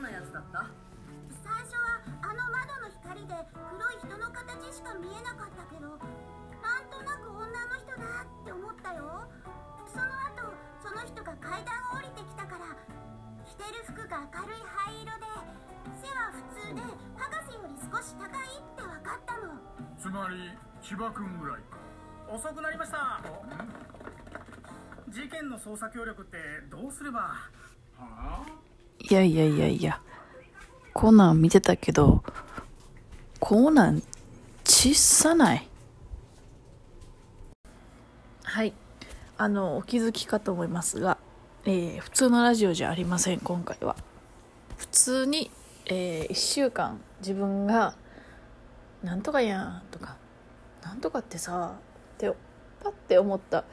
なやつだった？最初はあの窓の光で黒い人の形しか見えなかったけどなんとなく女の人だって思ったよ。その後その人が階段を降りてきたから着てる服が明るい灰色で背は普通で博士より少し高いって分かったの。つまり千葉君ぐらいか。遅くなりました。事件の捜査協力ってどうすれば？はあ？いやいやいやいや、コナン見てたけど、コナン、小さない？はい。あの、お気づきかと思いますが、えー普通のラジオじゃありません、今回は。普通に、え1週間自分が、なんとかやん、とか、なんとかってさ、って、パッて思った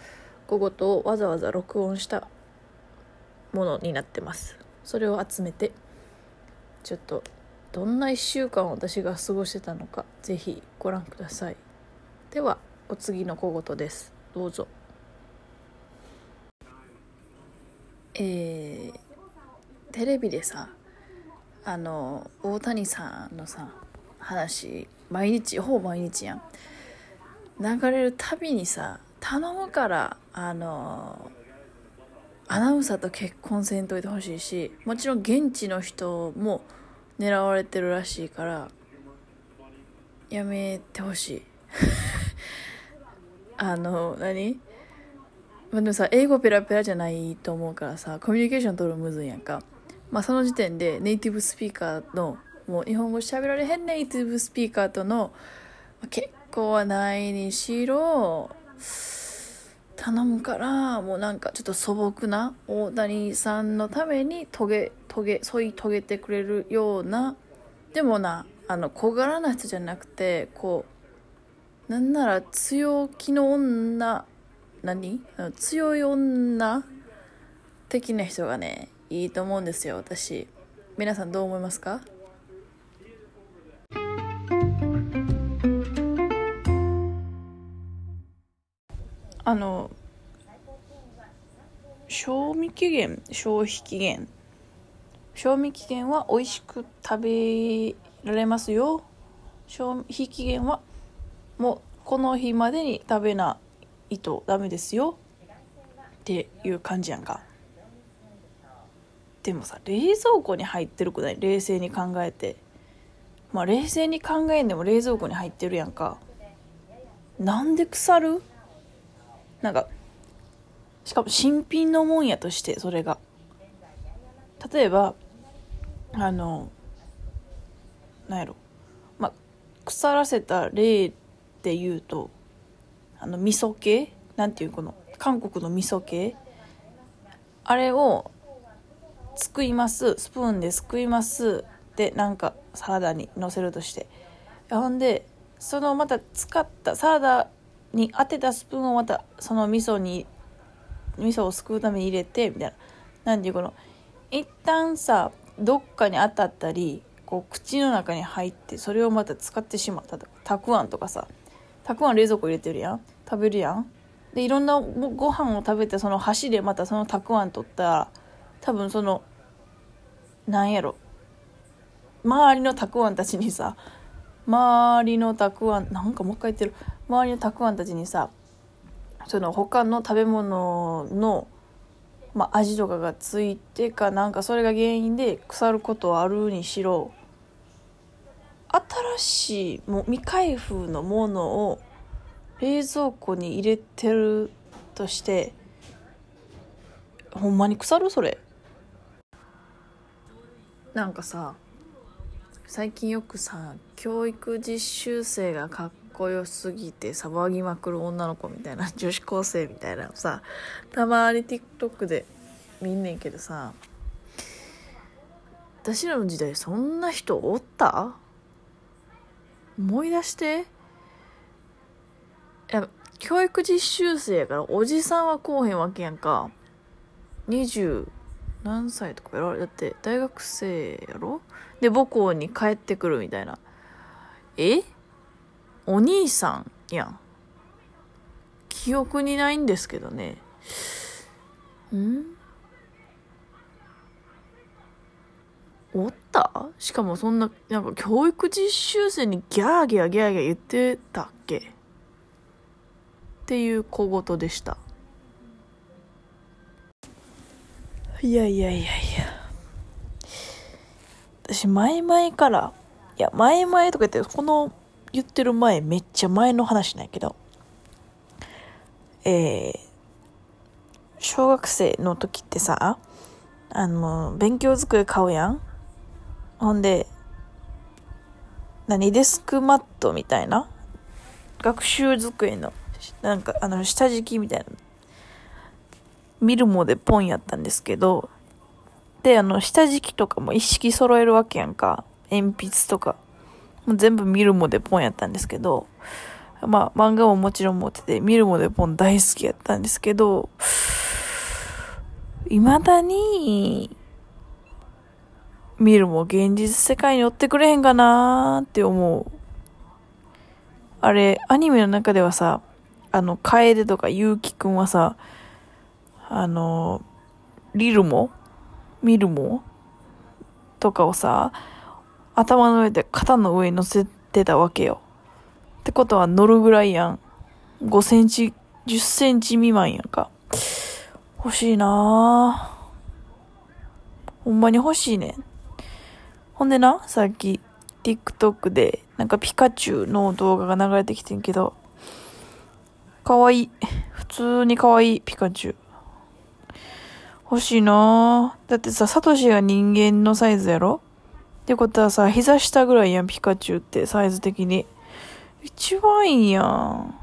小言をわざわざ録音したものになってますそれを集めてちょっとどんな1週間私が過ごしてたのかぜひご覧ください。ではお次の小言です。どうぞ。えー、テレビでさあの大谷さんのさ話毎日ほぼ毎日やん。流れるたびにさ頼むからあのアナウンサーと結婚せんといてほしいしもちろん現地の人も狙われてるらしいからやめてほしい。あの何？あ、でもさ英語ペラペラじゃないと思うからさコミュニケーション取るむずいやんか。まあその時点でネイティブスピーカーのもう日本語喋られへんネイティブスピーカーとのま結構はないにしろ頼むからもうなんかちょっと素朴な大谷さんのために遂げ遂げ添い遂げてくれるようなでもなあの小柄な人じゃなくてこうなんなら強気の女何？強い女的な人がねいいと思うんですよ私。皆さんどう思いますか？あの賞味期限消費期限。賞味期限は美味しく食べられますよ。消費期限はもうこの日までに食べないとダメですよ。っていう感じやんか。でもさ冷蔵庫に入ってるくない？冷静に考えて。まあ冷静に考えんでも冷蔵庫に入ってるやんか。なんで腐る？なんかしかも新品のもんやとしてそれが。例えばあのなんやろ。まあ腐らせた例で言うとあの味噌系？なんていうこの韓国の味噌系？あれをすくいます。スプーンですくいます。でなんかサラダにのせるとして。ほんでそのまた使ったサラダに当てたスプーンをまたその味噌に味噌をすくうために入れてみたいな。なんていうこの一旦さどっかに当たったりこう口の中に入ってそれをまた使ってしまったたくあんとかさ。たくあん冷蔵庫入れてるやん。食べるやん。でいろんなごご飯を食べてその箸でまたそのたくあん取ったら多分そのなんやろ。周りのたくあんたちにさ周りのたくあんなんかもう一回言ってる。周りのたくあんたちにさその他の食べ物の、まあ、味とかがついてかなんかそれが原因で腐ることあるにしろ新しいもう未開封のものを冷蔵庫に入れてるとしてほんまに腐る？それ。なんかさ最近よくさ教育実習生がかっこよすぎて騒ぎまくる女の子みたいな 女子高生みたいなさたまに TikTok で見んねんけどさ私らの時代そんな人おった？思い出して。いや教育実習生やからおじさんはこうへんわけやんか。20何歳とかやろ？だって大学生やろ？で母校に帰ってくるみたいな。え？お兄さんや。ん記憶にないんですけどね。ん？おった？しかもそんな、なんか教育実習生にギャーギャーギャーギャー言ってたっけ？っていう小言でした。いやいやいやいや。私前々から、いや前々とか言って、この言ってる前めっちゃ前の話なんやけど、えー、小学生の時ってさ、あの、勉強机買うやんほんで、何デスクマットみたいな学習机の、なんか、あの、下敷きみたいな。見るもでポンやったんですけど、で、あの、下敷きとかも一式揃えるわけやんか。鉛筆とか。もう全部見るもでポンやったんですけど、まあ、漫画ももちろん持ってて、見るもでポン大好きやったんですけど、未だに、見るも現実世界に寄ってくれへんかなーって思う。あれ、アニメの中ではさ、あの、楓とかゆうきくんはさ、あの、リルモ？ミルモ？とかをさ、頭の上で肩の上に乗せてたわけよ。ってことは乗るぐらいやん。5センチ、10センチ未満やんか。欲しいなぁ。ほんまに欲しいねん。ほんでな、さっき TikTok でなんかピカチュウの動画が流れてきてんけど、かわいい。普通にかわいい、ピカチュウ。欲しいなぁ。だってさ、サトシが人間のサイズやろ？ってことはさ、膝下ぐらいやん、ピカチュウって、サイズ的に。一番いいやん。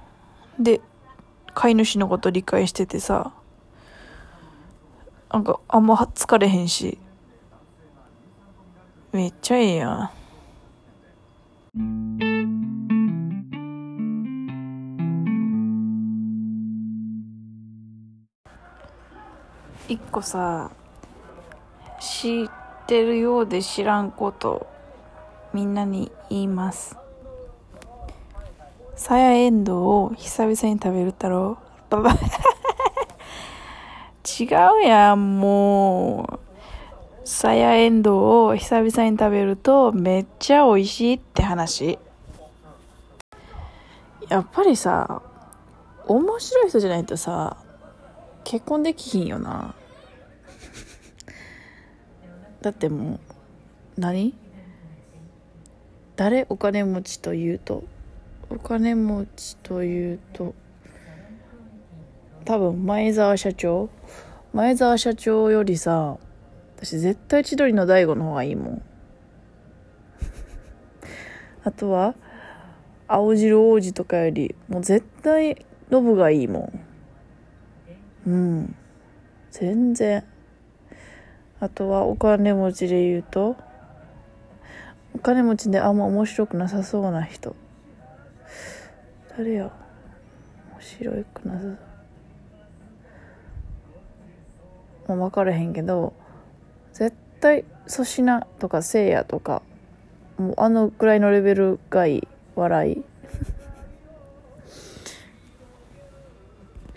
で、飼い主のこと理解しててさ、なんか、あんまは疲れへんし。めっちゃええやん。一個さ、知ってるようで知らんこと、みんなに言います。さやえんどうを久々に食べる太郎。ばば違うやん、もう。さやえんどうを久々に食べるとめっちゃ美味しいって話。やっぱりさ、面白い人じゃないとさ、結婚できひんよな。だってもう、何？誰？お金持ちというと？お金持ちというと、多分前澤社長？前澤社長よりさ、私絶対千鳥の大悟の方がいいもん。あとは、青汁王子とかより、もう絶対ノブがいいもん。うん。全然。あとはお金持ちで言うと、お金持ちであんま面白くなさそうな人。誰や面白くなさそう。もう分からへんけど、絶対粗品とかせいやとかもうあのくらいのレベルがいい笑い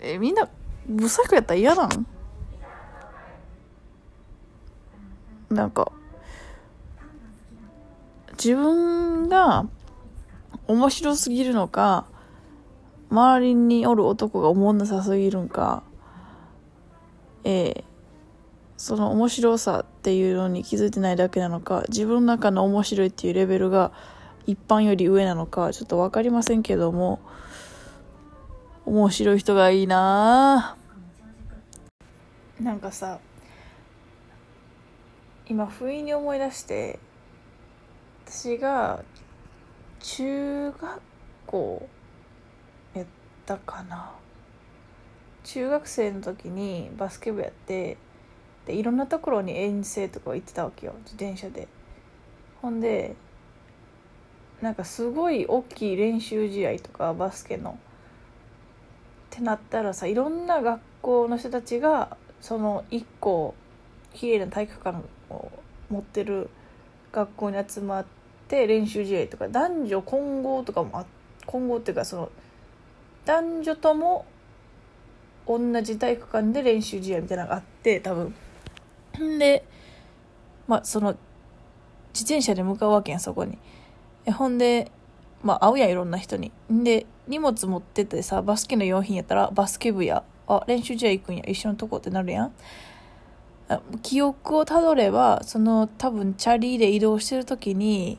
えみんなブサクやったら嫌なん？なんか自分が面白すぎるのか周りにおる男が思んなさすぎるんかええその面白さっていうのに気づいてないだけなのか自分の中の面白いっていうレベルが一般より上なのかちょっと分かりませんけども面白い人がいいなぁ。なんかさ今不意に思い出して私が中学校やったかな。中学生の時にバスケ部やってでいろんなところに遠征とか行ってたわけよ。自転車で。ほんでなんかすごい大きい練習試合とかバスケの。ってなったらさいろんな学校の人たちがその1個綺麗な体育館を持ってる学校に集まって練習試合とか男女混合とかもあ混合っていうかその男女とも同じ体育館で練習試合みたいなのがあって多分。んでまあその自転車で向かうわけやんそこに。ほんでまあ会うやんいろんな人に。んで荷物持っててさバスケの用品やったらバスケ部やあ練習試合行くんや一緒のとこってなるやん。記憶をたどればその多分チャリで移動してる時に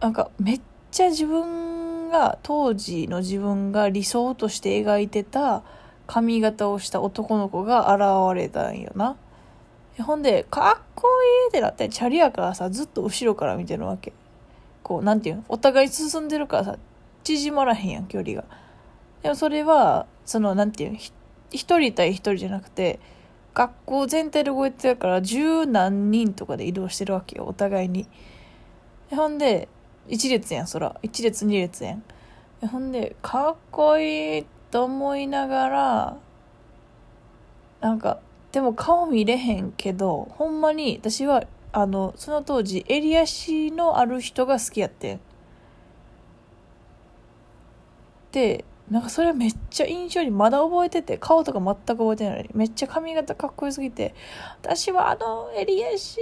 なんかめっちゃ自分が当時の自分が理想として描いてた髪型をした男の子が現れたんよな。ほんでかっこいいってなってチャリやからさずっと後ろから見てるわけ。こうなんていうの？お互い進んでるからさ縮まらへんやん距離が。でもそれはそのなんていうの？一人対一人じゃなくて学校全体で動いてるから十何人とかで移動してるわけよお互いに。ほんで一列やんそら。一列二列やん。ほんでかっこいいと思いながらなんかでも顔見れへんけどほんまに私はあのその当時襟足のある人が好きやってん。でなんかそれめっちゃ印象にまだ覚えてて顔とか全く覚えてないのにめっちゃ髪型かっこよすぎて私はあの襟足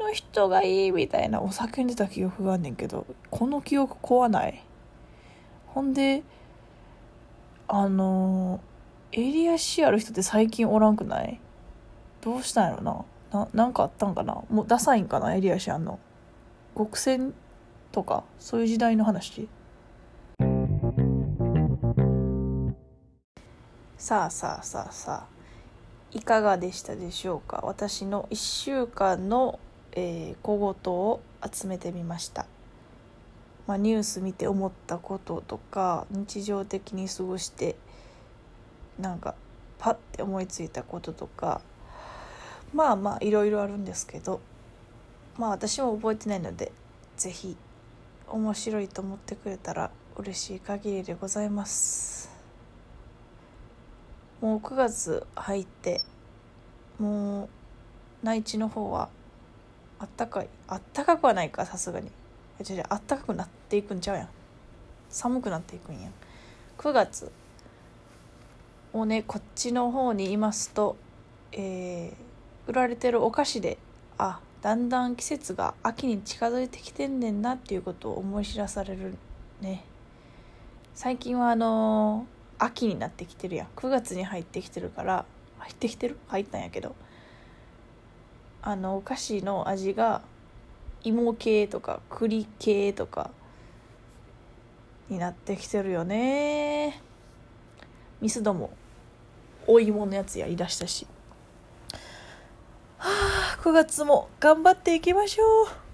の人がいいみたいなお酒に出た記憶があんねんけどこの記憶怖ない。ほんであの襟足ある人って最近おらんくない？どうしたんやろな？ななんかあったんかな？もうダサいんかな？襟足あんの。極戦とかそういう時代の話。さあさあさあさあいかがでしたでしょうか？私の1週間の、えー小言を集めてみました、まあ、ニュース見て思ったこととか日常的に過ごしてなんかパッて思いついたこととかまあまあいろいろあるんですけどまあ私も覚えてないので是非面白いと思ってくれたら嬉しい限りでございます。もう9月入ってもう内地の方はあったかい。あったかくはないかさすがに。違う違うあったかくなっていくんちゃうやん。寒くなっていくんやん。9月。もうねこっちの方にいますとえー売られてるお菓子であだんだん季節が秋に近づいてきてんねんなっていうことを思い知らされるね。最近はあのー秋になってきてるやん。9月に入ってきてるから入ってきてる？入ったんやけど。あのお菓子の味が芋系とか栗系とかになってきてるよね。ミスドもお芋のやつやりだしたし。はあ9月も頑張っていきましょう。